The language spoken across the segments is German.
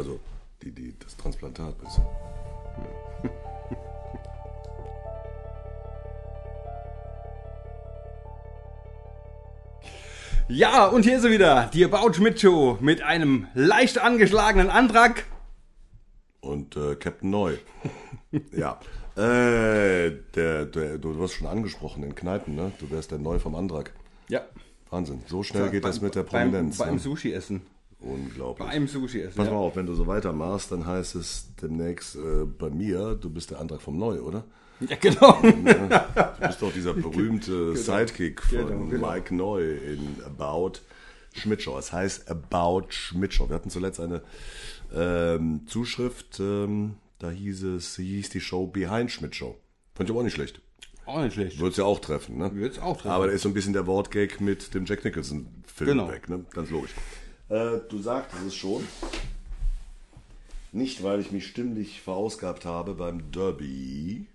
Also die, die, das Transplantat, weißt du. Ja, und hier ist sie wieder, die About Schmidt Show mit einem leicht angeschlagenen Antrag. Und äh, Captain Neu. ja. Äh, der, der, du wirst schon angesprochen in Kneipen, ne? Du wärst der Neu vom Antrag. Ja. Wahnsinn. So schnell geht beim, das mit der beim, Prominenz. beim ne? Sushi Unglaublich. Beim Sushi essen. Pass ja. mal auf, wenn du so weitermachst, dann heißt es demnächst äh, bei mir, du bist der Antrag vom Neu, oder? Ja, genau. Du bist doch dieser berühmte Sidekick von Genau, genau. Mike Neu in About Schmidtshow. Es heißt About Schmidtshow. Wir hatten zuletzt eine ähm, Zuschrift, ähm, da hieß es, hieß die Show Behind Schmidtshow. Fand ich aber auch nicht schlecht. Auch nicht schlecht. Würd's ja auch treffen, ne? Wird's auch treffen. Aber da ist so ein bisschen der Wortgag mit dem Jack Nicholson-Film Genau. weg, ne? Ganz logisch. Äh, du sagtest es schon. Nicht, weil ich mich stimmlich verausgabt habe beim Derby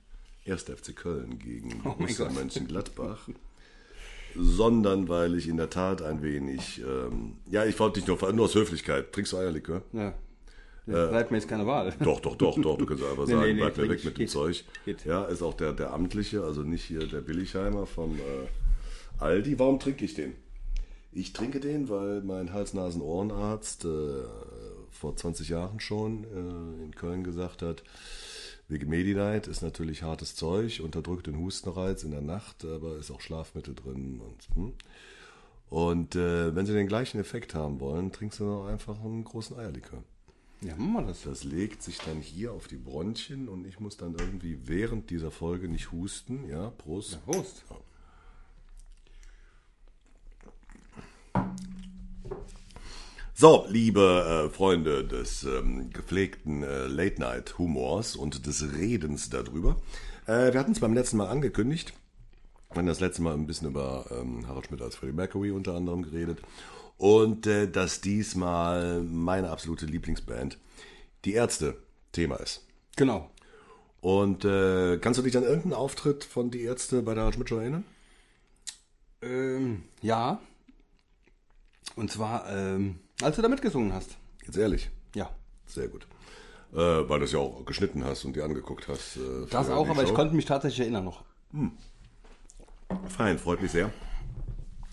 1. FC Köln gegen Oh Borussia. Mönchengladbach, sondern weil ich in der Tat ein wenig, ähm, ja, ich wollte dich nur, nur aus Höflichkeit. Trinkst du Eierlikör? Ja. Ja, bleibt mir jetzt keine Wahl. Doch, doch, doch, doch. Du kannst einfach Nee, sagen, nee, nee, bleib mir weg ich. mit dem Geht. Zeug. Geht. Ja, ist auch der, der amtliche, also nicht hier der Billigheimer vom äh, Aldi. Warum trinke ich den? Ich trinke den, weil mein Hals-Nasen-Ohrenarzt äh, vor 20 Jahren schon äh, in Köln gesagt hat, wegen Medi-Night ist natürlich hartes Zeug, unterdrückt den Hustenreiz in der Nacht, aber ist auch Schlafmittel drin. Und, hm. und äh, wenn Sie den gleichen Effekt haben wollen, trinkst du noch einfach einen großen Eierlikör. Ja, machen wir das. Das legt sich dann hier auf die Bronchien und ich muss dann irgendwie während dieser Folge nicht husten. Ja, Prost. Prost. So, liebe äh, Freunde des ähm, gepflegten äh, Late-Night-Humors und des Redens darüber. Äh, wir hatten es beim letzten Mal angekündigt. Wir haben das letzte Mal ein bisschen über ähm, Harald Schmidt als Freddie Mercury unter anderem geredet. Und äh, dass diesmal meine absolute Lieblingsband, die Ärzte, Thema ist. Genau. Und äh, kannst du dich an irgendeinen Auftritt von Die Ärzte bei der Harald Schmidt Show erinnern? Ähm, ja. Und zwar, ähm, als du da mitgesungen hast. Jetzt ehrlich. Ja. Sehr gut. Äh, weil du es ja auch geschnitten hast und dir angeguckt hast. Äh, Das auch, aber ich Show. konnte mich tatsächlich erinnern noch. Fein, freut mich sehr.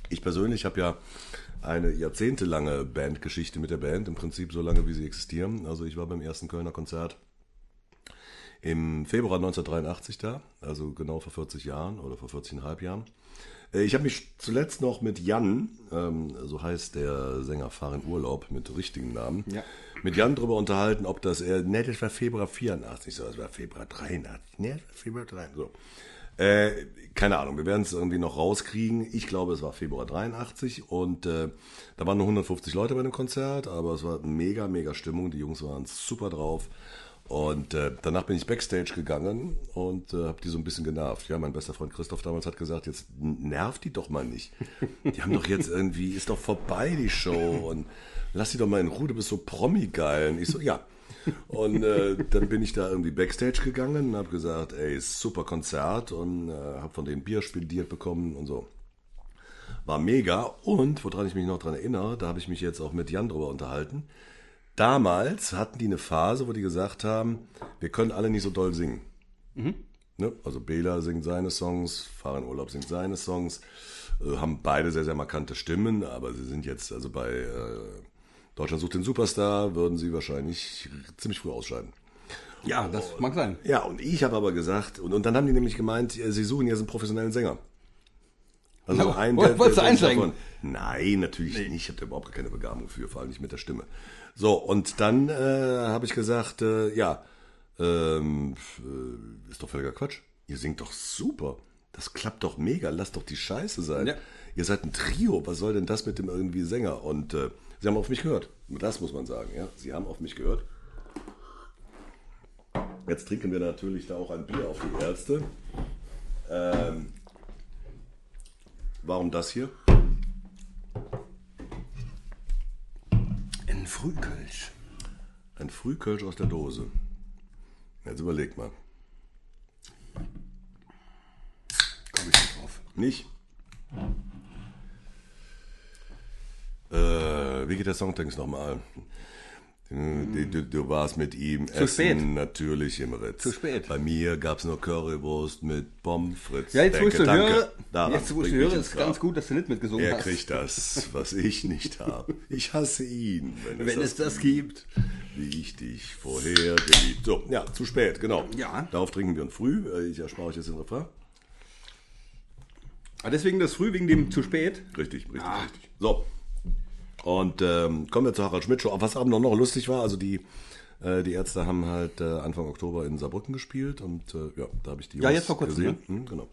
Ich persönlich habe ja eine jahrzehntelange Bandgeschichte mit der Band, im Prinzip so lange, wie sie existieren. Also ich war beim ersten Kölner Konzert im Februar 1983 da, also genau vor 40 Jahren oder vor 40,5 Jahren. Äh, Ich habe mich zuletzt noch mit Jan, ähm, so heißt der Sänger Fahr in Urlaub mit richtigen Namen, Ja. mit Jan darüber unterhalten, ob das, äh, ne, das war Februar 84, so, das war Februar 83, ne, Februar 83, so. Äh, keine Ahnung, wir werden es irgendwie noch rauskriegen. Ich glaube, es war Februar 83 und äh, da waren nur 150 Leute bei dem Konzert, aber es war mega, mega Stimmung. Die Jungs waren super drauf. Und äh, danach bin ich Backstage gegangen und äh, habe die so ein bisschen genervt. Ja, mein bester Freund Christoph damals hat gesagt, jetzt nervt die doch mal nicht. Die haben doch jetzt irgendwie, ist doch vorbei die Show und lass die doch mal in Ruhe, du bist so Promi-geil. Und ich so, ja. Und äh, dann bin ich da irgendwie Backstage gegangen und habe gesagt, ey, super Konzert und äh, habe von denen Bier spendiert bekommen und so. War mega und woran ich mich noch dran erinnere, da habe ich mich jetzt auch mit Jan drüber unterhalten. Damals hatten die eine Phase, wo die gesagt haben, wir können alle nicht so doll singen. Ne? Also Bela singt seine Songs, Fahren Urlaub singt seine Songs, äh, haben beide sehr, sehr markante Stimmen, aber sie sind jetzt also bei äh, Deutschland sucht den Superstar, würden sie wahrscheinlich ziemlich früh ausscheiden. Ja, das mag sein. Ja, und ich habe aber gesagt, und, und dann haben die nämlich gemeint, sie suchen jetzt einen professionellen Sänger. Also Ja, einen, woll- wolltest du einsteigen? Nein, natürlich nicht. Ich habe da überhaupt keine Begabung für, vor allem nicht mit der Stimme. So, und dann äh, habe ich gesagt, äh, ja, ähm, äh, ist doch völliger Quatsch. Ihr singt doch super. Das klappt doch mega. Lasst doch die Scheiße sein. Ja. Ihr seid ein Trio. Was soll denn das mit dem irgendwie Sänger? Und äh, sie haben auf mich gehört. Das muss man sagen, ja. Sie haben auf mich gehört. Jetzt trinken wir natürlich da auch ein Bier auf die Ärzte. Ähm, warum das hier? Ein Frühkölsch. Ein Frühkölsch aus der Dose. Jetzt überleg mal. Komm ich nicht drauf. Nicht? Äh, wie geht der Songtext nochmal? Du, du, du warst mit ihm Zu spät. natürlich im Ritz. Zu spät. Bei mir gab's nur Currywurst mit Pommes frites. Ja, jetzt wo ich so danke. höre, jetzt wo ich höre, ist ganz gut, dass du nicht mitgesungen Er hast. kriegt das, was ich nicht habe. Ich hasse ihn, wenn, Wenn es das gibt. wie ich dich vorher geliebt. So, ja, zu spät, genau. Ja. Darauf trinken wir uns früh. Äh, Ich erspare euch jetzt den Refrain. Ah, deswegen das früh wegen dem zu spät. Richtig, richtig, Ah. richtig. So. Und ähm, kommen wir zur Harald Schmidt Show. Was aber noch, lustig war, also die, äh, die Ärzte haben halt äh, Anfang Oktober in Saarbrücken gespielt und äh, ja, da habe ich die Ja, Jungs jetzt vor kurzem, gesehen. Hm, genau.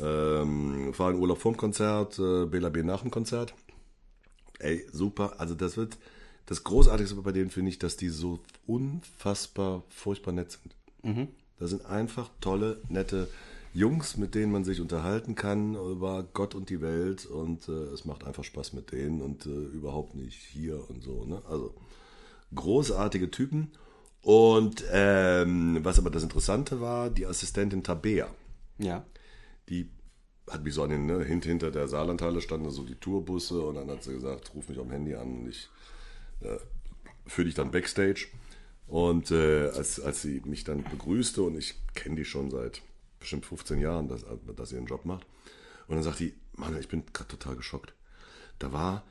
Ähm, fahren in Urlaub vorm Konzert, äh, Bela B nach dem Konzert. Ey, super. Also das wird das Großartigste bei denen finde ich, dass die so unfassbar furchtbar nett sind. Das sind einfach tolle, nette Jungs, mit denen man sich unterhalten kann über Gott und die Welt und äh, es macht einfach Spaß mit denen und äh, überhaupt nicht hier und so. Ne? Also großartige Typen. Und ähm, was aber das Interessante war, die Assistentin Tabea, Ja. die hat mich so an den, ne, hint, hinter der Saarlandhalle standen so die Tourbusse und dann hat sie gesagt, ruf mich am Handy an und ich äh, führe dich dann Backstage. Und äh, als, als sie mich dann begrüßte und ich kenne die schon seit bestimmt 15 Jahren, dass, dass sie ihren Job macht. Und dann sagt die, Mann, ich bin gerade total geschockt. Da war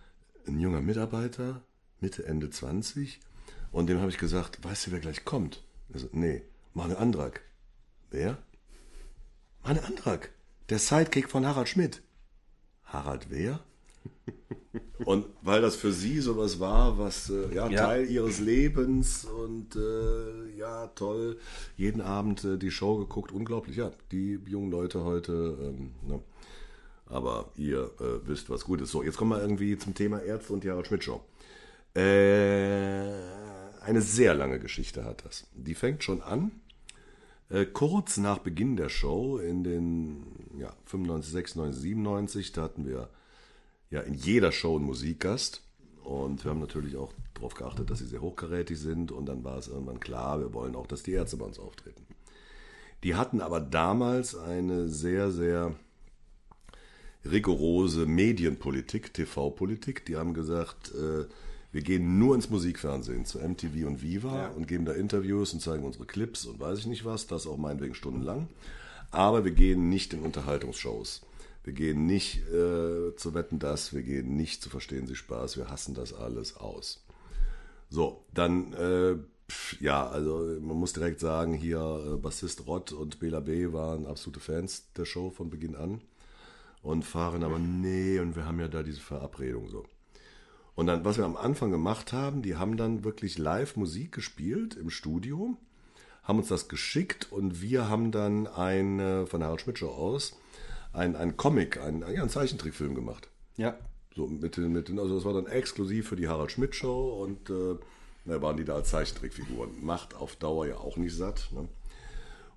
ein junger Mitarbeiter, Mitte, Ende 20, und dem habe ich gesagt, weißt du, wer gleich kommt? Er nee, Mane Andrak. Wer? Mane Andrak. Der Sidekick von Harald Schmidt. Harald wer? Und weil das für sie sowas war, was äh, ja, Ja. Teil ihres Lebens und äh, ja, toll, jeden Abend äh, die Show geguckt, unglaublich, ja, die jungen Leute heute, ähm, ne. aber ihr äh, wisst, was gut ist. So, jetzt kommen wir irgendwie zum Thema Ärzte und die Harald Schmidt Show. Äh, eine sehr lange Geschichte hat das. Die fängt schon an, äh, kurz nach Beginn der Show in den ja, 95, 96, 97, da hatten wir ja in jeder Show einen Musikgast. Und wir haben natürlich auch darauf geachtet, dass sie sehr hochkarätig sind. Und dann war es irgendwann klar, wir wollen auch, dass die Ärzte bei uns auftreten. Die hatten aber damals eine sehr, sehr rigorose Medienpolitik, TV-Politik. Die haben gesagt, äh, wir gehen nur ins Musikfernsehen, zu MTV und Viva Ja. und geben da Interviews und zeigen unsere Clips und weiß ich nicht was, das auch meinetwegen stundenlang. Aber wir gehen nicht in Unterhaltungsshows. Wir gehen nicht äh, zu Wetten das, wir gehen nicht zu Verstehen Sie Spaß, wir hassen das alles aus. So, dann, äh, pf, ja, also man muss direkt sagen, hier äh, Bassist Rott und Bela B waren absolute Fans der Show von Beginn an und fahren aber, nee, und wir haben ja da diese Verabredung so. Und dann, was wir am Anfang gemacht haben, die haben dann wirklich live Musik gespielt im Studio, haben uns das geschickt und wir haben dann ein, äh, von der Harald Schmidt Show aus, ein, ein Comic, ein, ja, einen Zeichentrickfilm gemacht. Ja. So mit mit also das war dann exklusiv für die Harald Schmidt Show und äh, da waren die da als Zeichentrickfiguren. Macht auf Dauer ja auch nicht satt. Ne?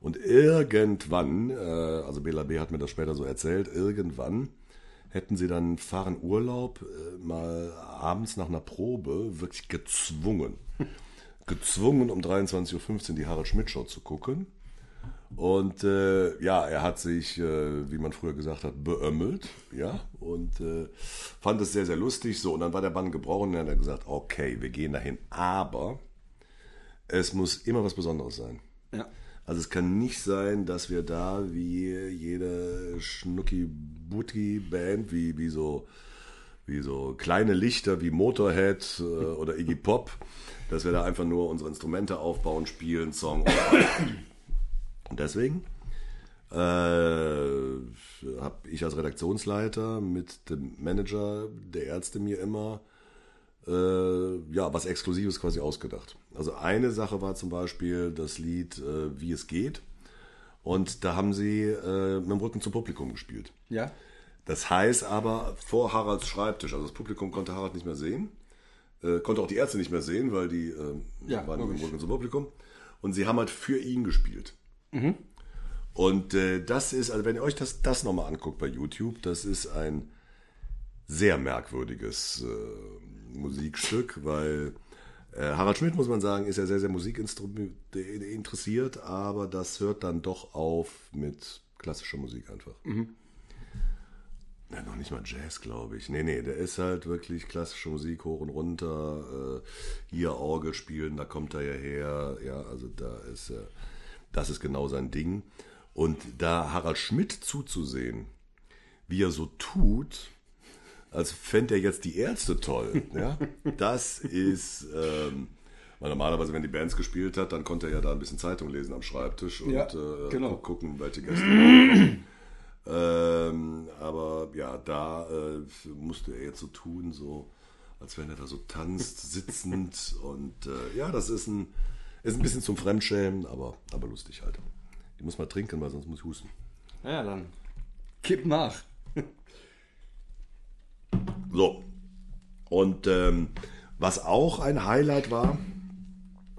Und irgendwann, äh, also Bela B. hat mir das später so erzählt, irgendwann hätten sie dann fahren Urlaub äh, mal abends nach einer Probe wirklich gezwungen. gezwungen um 23.15 Uhr die Harald Schmidt Show zu gucken. Und äh, ja, er hat sich, äh, wie man früher gesagt hat, beömmelt, ja, und äh, fand es sehr, sehr lustig. So, und dann war der Bann gebrochen und dann hat er gesagt, okay, wir gehen dahin, aber es muss immer was Besonderes sein. Ja. Also es kann nicht sein, dass wir da wie jede Schnucki-Butti-Band, wie, wie, so, wie so kleine Lichter wie Motorhead äh, oder Iggy Pop, dass wir da einfach nur unsere Instrumente aufbauen, spielen, Song und deswegen äh, habe ich als Redaktionsleiter mit dem Manager der Ärzte mir immer äh, ja, was Exklusives quasi ausgedacht. Also eine Sache war zum Beispiel das Lied äh, Wie es geht. Und da haben sie äh, mit dem Rücken zum Publikum gespielt. Ja. Das heißt aber vor Haralds Schreibtisch. Also das Publikum konnte Harald nicht mehr sehen. Äh, konnte auch die Ärzte nicht mehr sehen, weil die äh, Ja, waren mit dem. Rücken zum Publikum. Und sie haben halt für ihn gespielt. Und äh, das ist, also wenn ihr euch das, das nochmal anguckt bei YouTube, das ist ein sehr merkwürdiges äh, Musikstück, weil äh, Harald Schmidt, muss man sagen, ist ja sehr, sehr musikinteressiert, aber das hört dann doch auf mit klassischer Musik einfach. Ja, noch nicht mal Jazz, glaube ich. Nee, nee, der ist halt wirklich klassische Musik hoch und runter. Äh, hier Orgel spielen, da kommt er ja her. Ja, also da ist, äh, das ist genau sein Ding. Und da Harald Schmidt zuzusehen, wie er so tut, als fände er jetzt die Ärzte toll. Ja? Das ist, ähm, weil normalerweise, wenn die Bands gespielt hat, dann konnte er ja da ein bisschen Zeitung lesen am Schreibtisch und Ja, äh, genau. gucken, welche Gäste ähm, aber ja, da äh, musste er jetzt so tun, so als wenn er da so tanzt, sitzend und äh, ja, das ist ein, ist ein bisschen zum Fremdschämen, aber, aber lustig halt. Ich muss mal trinken, weil sonst muss ich husten. Ja, dann. Kipp nach. So. Und ähm, was auch ein Highlight war,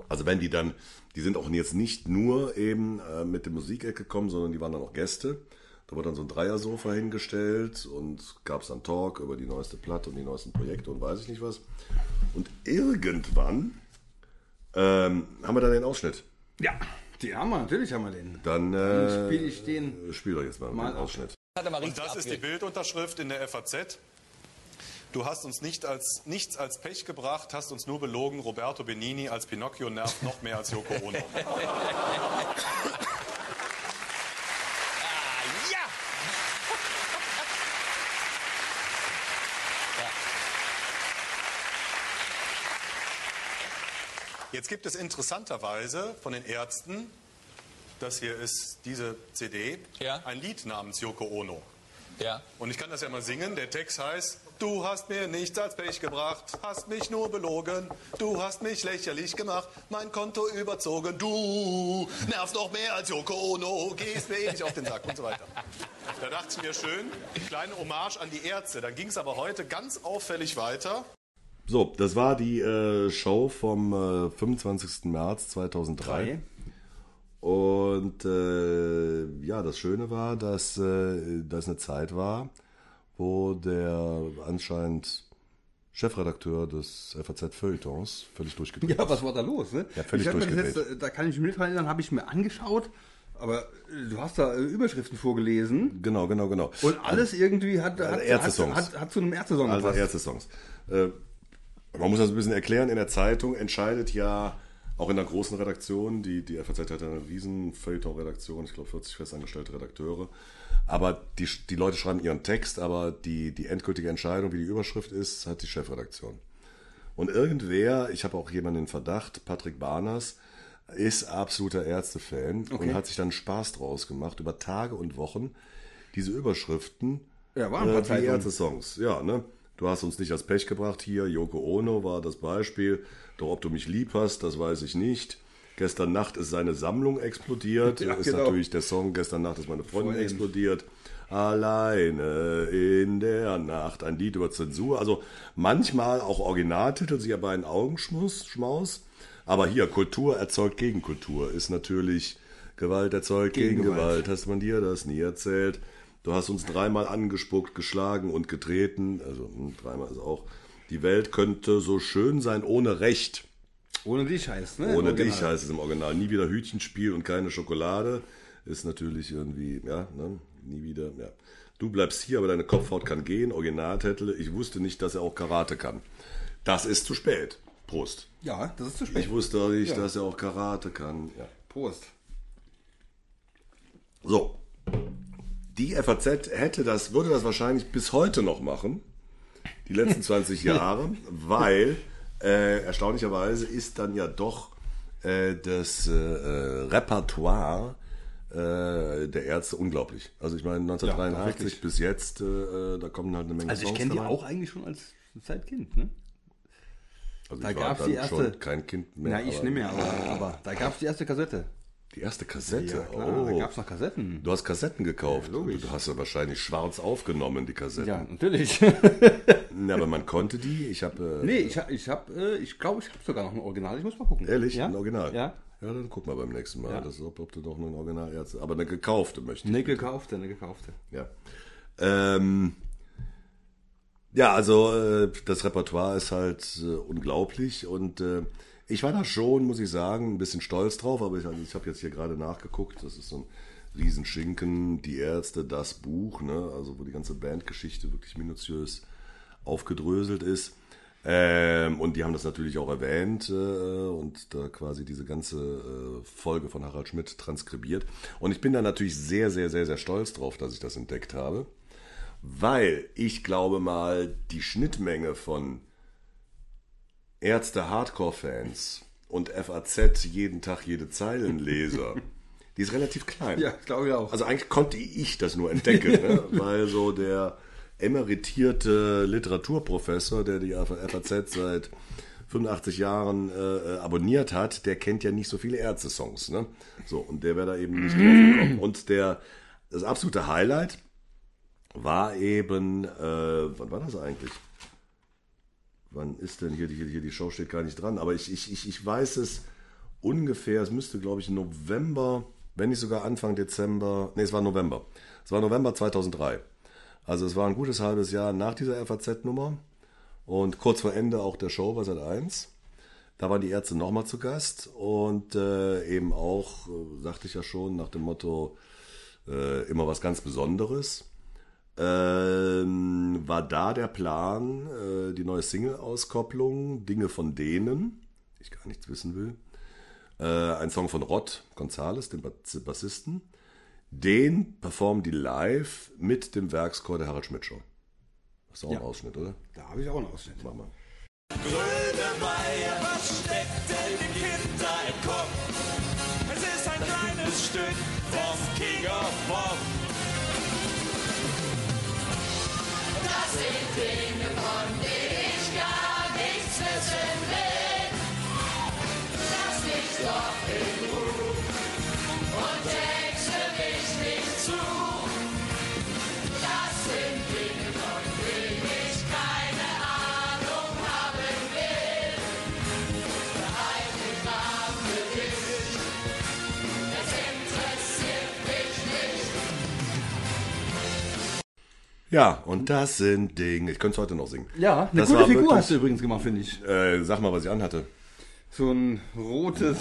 also wenn die dann, die sind auch jetzt nicht nur eben äh, mit der Musikeck gekommen, sondern die waren dann auch Gäste. Da wurde dann so ein Dreiersofa hingestellt und gab es dann Talk über die neueste Platte und die neuesten Projekte und weiß ich nicht was. Und irgendwann ähm, haben wir dann den Ausschnitt. Ja, die haben wir, natürlich haben wir den. Dann Dann äh, spiele ich den. spiel doch jetzt mal, Mal den. Ausschnitt. Und das ist die Bildunterschrift in der FAZ. Du hast uns nicht als, nichts als Pech gebracht, hast uns nur belogen. Roberto Benini als Pinocchio nervt noch mehr als Yoko Ono. Jetzt gibt es interessanterweise von den Ärzten, das hier ist diese CD, Ja. ein Lied namens Yoko Ono. Ja. Und ich kann das ja mal singen. Der Text heißt, du hast mir nichts als Pech gebracht, hast mich nur belogen, du hast mich lächerlich gemacht, mein Konto überzogen, du nervst noch mehr als Yoko Ono, gehst mir ewig auf den Sack und so weiter. Da dachte ich mir schön, kleine Hommage an die Ärzte. Dann ging es aber heute ganz auffällig weiter. So, das war die äh, Show vom äh, 25. März 2003. Und äh, ja, das Schöne war, dass äh, das eine Zeit war, wo der anscheinend Chefredakteur des FAZ Feuilletons völlig durchgedreht Ja, was war da los? Ne? Ja, völlig ich durchgedreht. jetzt, da kann ich mich erinnern, habe ich mir angeschaut, aber äh, du hast da äh, Überschriften vorgelesen Genau, genau, genau. und alles irgendwie hat, hat, hat, Ärzte-Songs. hat, hat zu einem Ärzte-Song Also. Ärzte-Songs. Man muss das ein bisschen erklären. In der Zeitung entscheidet ja auch in der großen Redaktion, die, die FAZ hat ja eine riesen Feuilleton-Redaktion, ich glaube 40 festangestellte Redakteure. Aber die, die Leute schreiben ihren Text, aber die, die endgültige Entscheidung, wie die Überschrift ist, hat die Chefredaktion. Und irgendwer, ich habe auch jemanden in Verdacht, Patrick Barners, ist absoluter Ärzte-Fan und Okay. hat sich dann Spaß draus gemacht, über Tage und Wochen diese Überschriften Ja, waren äh, die. Ärzte-Songs. Ja, ne? Du hast uns nicht als Pech gebracht hier. Yoko Ono war das Beispiel. Doch ob du mich lieb hast, das weiß ich nicht. Gestern Nacht ist seine Sammlung explodiert. Ja, ist genau. natürlich der Song Gestern Nacht ist meine Freundin Freundin. explodiert. Alleine in der Nacht. Ein Lied über Zensur. Also manchmal auch Originaltitel, sich aber ein Augenschmaus. Schmaus. Aber hier, Kultur erzeugt Gegenkultur. Ist natürlich Gewalt erzeugt Gegengewalt. Gegengewalt. Hast man dir das nie erzählt? Du hast uns dreimal angespuckt, geschlagen und getreten. Also hm, dreimal ist auch. Die Welt könnte so schön sein ohne Recht. Ohne dich heißt, ne? Ohne dich heißt es im Original. Nie wieder Hütchenspiel und keine Schokolade. Ist natürlich irgendwie, ja, ne? Nie wieder, ja. Du bleibst hier, aber deine Kopfhaut kann gehen. Originaltitel. Ich wusste nicht, dass er auch Karate kann. Das ist zu spät. Prost. Ja, das ist zu spät. Ich wusste auch nicht, Ja. dass er auch Karate kann. Ja. Prost. So. Die FAZ hätte das, würde das wahrscheinlich bis heute noch machen. Die letzten 20 Jahre, weil äh, erstaunlicherweise ist dann ja doch äh, das äh, äh, Repertoire äh, der Ärzte unglaublich. Also ich meine 1983 wirklich. bis jetzt, äh, da kommen halt eine Menge Also ich kenne die auch eigentlich schon als Zeitkind, ne? Also da gab's dann die erste- kein Kind mehr. Na, ich nicht mehr, aber, aber da gab es die erste Kassette. Die erste Kassette. Ja, klar, oh. da gab es noch Kassetten. Du hast Kassetten gekauft. Ja, logisch. du hast ja wahrscheinlich schwarz aufgenommen, die Kassetten. Ja, natürlich. Ja, aber man konnte die. Ich habe. Äh, nee, ich, hab- ich habe, äh, ich glaube, ich habe sogar noch ein Original. Ich muss mal gucken. Ehrlich? Ja? Ein Original? Ja. Ja, dann guck mal beim nächsten Mal, Ja. das, ob, ob du doch ein Original Ärzte. Aber eine gekaufte möchte ich. Eine gekaufte, eine gekaufte. Ja. Ähm, ja, also äh, das Repertoire ist halt äh, unglaublich und äh, ich war da schon, muss ich sagen, ein bisschen stolz drauf, aber ich, also ich habe jetzt hier gerade nachgeguckt, das ist so ein Riesenschinken, die Ärzte, das Buch, ne? also wo die ganze Bandgeschichte wirklich minutiös aufgedröselt ist. Ähm, und die haben das natürlich auch erwähnt äh, und da quasi diese ganze äh, Folge von Harald Schmidt transkribiert. Und ich bin da natürlich sehr, sehr, sehr, sehr stolz drauf, dass ich das entdeckt habe, weil ich glaube mal, die Schnittmenge von Ärzte Hardcore-Fans und FAZ jeden Tag jede Zeilenleser, die ist relativ klein. Ja, glaube ich auch. Also eigentlich konnte ich das nur entdecken, ne? weil so der emeritierte Literaturprofessor, der die FAZ seit 85 Jahren äh, abonniert hat, der kennt ja nicht so viele Ärzte-Songs. Ne? So, und der wäre da eben nicht drauf gekommen. Und der, das absolute Highlight war eben, äh, wann war das eigentlich? Wann ist denn hier, hier, hier die Show steht gar nicht dran, aber ich, ich, ich, ich weiß es ungefähr, es müsste glaube ich November, wenn nicht sogar Anfang Dezember, nee, es war November. Es war November 2003. Also es war ein gutes halbes Jahr nach dieser FAZ-Nummer und kurz vor Ende auch der Show bei Sat 1. Da waren die Ärzte nochmal zu Gast und äh, eben auch, äh, sagte ich ja schon, nach dem Motto äh, immer was ganz Besonderes. Ähm, war da der Plan, äh, die neue Single-Auskopplung, Dinge von denen, ich gar nichts wissen will, äh, ein Song von Rod Gonzales, dem Bassisten, den performen die live mit dem Werkschor der Harald Schmidt Show. Das ist auch ein Ausschnitt, oder? Da habe ich auch einen Ausschnitt. Mach mal. Grönemeyer, was steckt Ja, und das sind Dinge. Ich könnte es heute noch singen. Ja, eine Das gute Figur wirklich- hast du übrigens gemacht, finde ich. Äh, sag mal, was ich anhatte. So ein rotes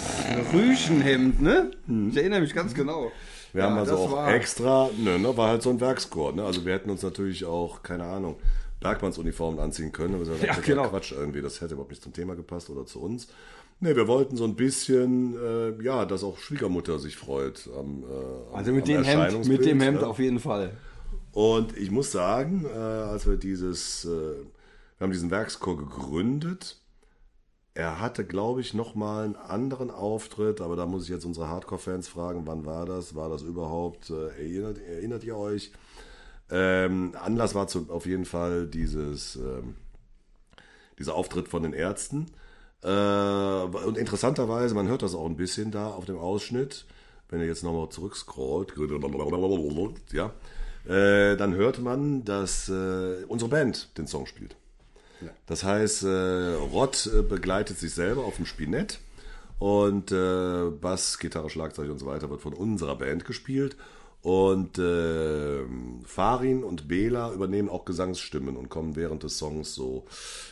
Rüschenhemd, ne? Ich erinnere mich ganz genau. Wir Ja, haben also auch war- extra, ne, ne, war halt so ein Werkschor. Ne? Also wir hätten uns natürlich auch, keine Ahnung, Bergmannsuniformen anziehen können. Aber das Ja, total genau. Quatsch irgendwie. Das hätte überhaupt nicht zum Thema gepasst oder zu uns. Ne, wir wollten so ein bisschen, äh, ja, dass auch Schwiegermutter sich freut am, äh, am Also mit am dem Hemd, mit dem Hemd ja. auf jeden Fall. Und ich muss sagen, äh, als wir dieses, äh, wir haben diesen Werkschor gegründet, er hatte, glaube ich, noch mal einen anderen Auftritt, aber da muss ich jetzt unsere Hardcore-Fans fragen, wann war das? War das überhaupt? Äh, erinnert, erinnert ihr euch? Ähm, Anlass war zu, auf jeden Fall dieses, ähm, dieser Auftritt von den Ärzten. Äh, und interessanterweise, man hört das auch ein bisschen da auf dem Ausschnitt, wenn ihr jetzt nochmal zurückscrollt, ja, äh, dann hört man, dass äh, unsere Band den Song spielt. Das heißt, äh, Rod äh, begleitet sich selber auf dem Spinett und äh, Bass, Gitarre, Schlagzeug und so weiter wird von unserer Band gespielt. Und äh, Farin und Bela übernehmen auch Gesangsstimmen und kommen während des Songs so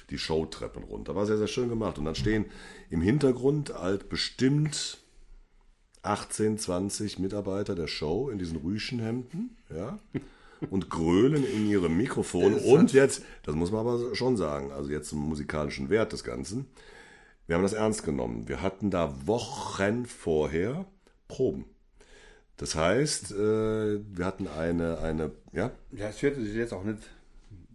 die Showtreppen runter. War sehr, sehr schön gemacht. Und dann stehen im Hintergrund halt bestimmt 18, 20 Mitarbeiter der Show in diesen Rüschenhemden, ja, und grölen in ihre Mikrofone. Und jetzt, das muss man aber schon sagen, also jetzt zum musikalischen Wert des Ganzen, wir haben das ernst genommen. Wir hatten da Wochen vorher Proben. Das heißt, äh, wir hatten eine, eine, ja, Ja, es hört sich jetzt auch nicht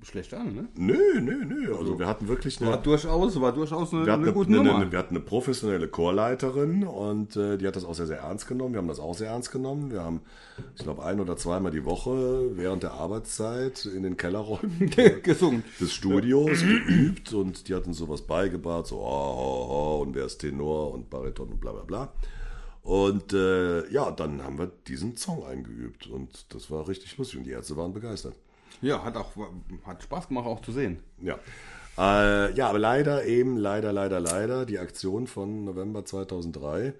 schlecht an, ne? nö, nö, nö, also wir hatten wirklich eine, War durchaus, war durchaus eine, wir hatten eine eine, gute eine, Nummer. eine, wir hatten eine professionelle Chorleiterin und äh, die hat das auch sehr, sehr ernst genommen. Wir haben das auch sehr ernst genommen. Wir haben, ich glaube, ein oder zweimal die Woche während der Arbeitszeit in den Kellerräumen gesungen. des Studios geübt und die hatten sowas beigebracht, so oh, oh, oh, und wer ist Tenor und Bariton und bla bla bla. Und äh, ja, dann haben wir diesen Song eingeübt und das war richtig lustig und die Ärzte waren begeistert. Ja, hat auch hat Spaß gemacht auch zu sehen. Ja. Äh, ja, aber leider eben, leider, leider, leider die Aktion von November 2003.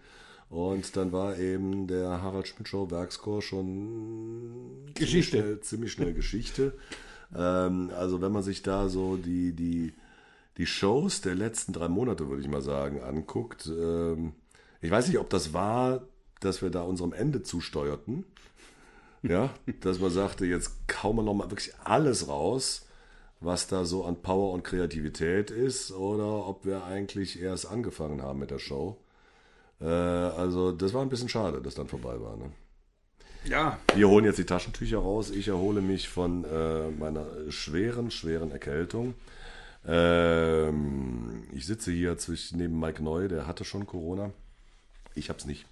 Und dann war eben der Harald Schmidt Show Werkschor schon ziemlich Geschichte. Schnell, ziemlich schnell Geschichte. ähm, also wenn man sich da so die, die, die Shows der letzten drei Monate, würde ich mal sagen, anguckt. Ähm, ich weiß nicht, ob das war, dass wir da unserem Ende zusteuerten. Ja, dass man sagte, jetzt kauen wir nochmal wirklich alles raus, was da so an Power und Kreativität ist, oder ob wir eigentlich erst angefangen haben mit der Show. Äh, also, das war ein bisschen schade, dass dann vorbei war. Ne? Ja, Wir holen jetzt die Taschentücher raus. Ich erhole mich von äh, meiner schweren, schweren Erkältung. Ähm, ich sitze hier zwischen, neben Mike Neu, der hatte schon Corona. Ich hab's nicht.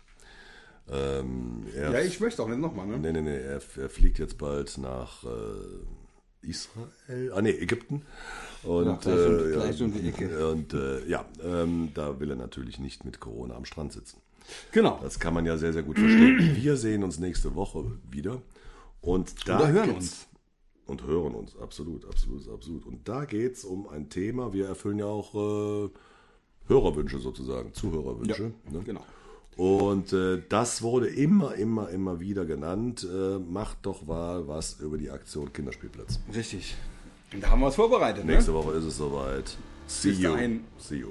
Ähm, ja, ich möchte auch nicht nochmal, ne? nee, nee, nee, er, er fliegt jetzt bald nach äh, Israel, ah nee, Ägypten. Und, Ja, gleich um- äh, gleich um die Ecke. Und äh, ja, ähm, da will er natürlich nicht mit Corona am Strand sitzen. Genau. Das kann man ja sehr, sehr gut verstehen. Wir sehen uns nächste Woche wieder. Und da Oder hören uns. Und hören uns, absolut, absolut, absolut. Und da geht es um ein Thema. Wir erfüllen ja auch äh, Hörerwünsche sozusagen, Zuhörerwünsche. Ja, ne? genau. Und äh, das wurde immer, immer, immer wieder genannt. Äh, macht doch mal was über die Aktion Kinderspielplatz. Richtig. Und da haben wir was vorbereitet, ne? Nächste Woche ist es soweit. See Bis you. dahin. See you.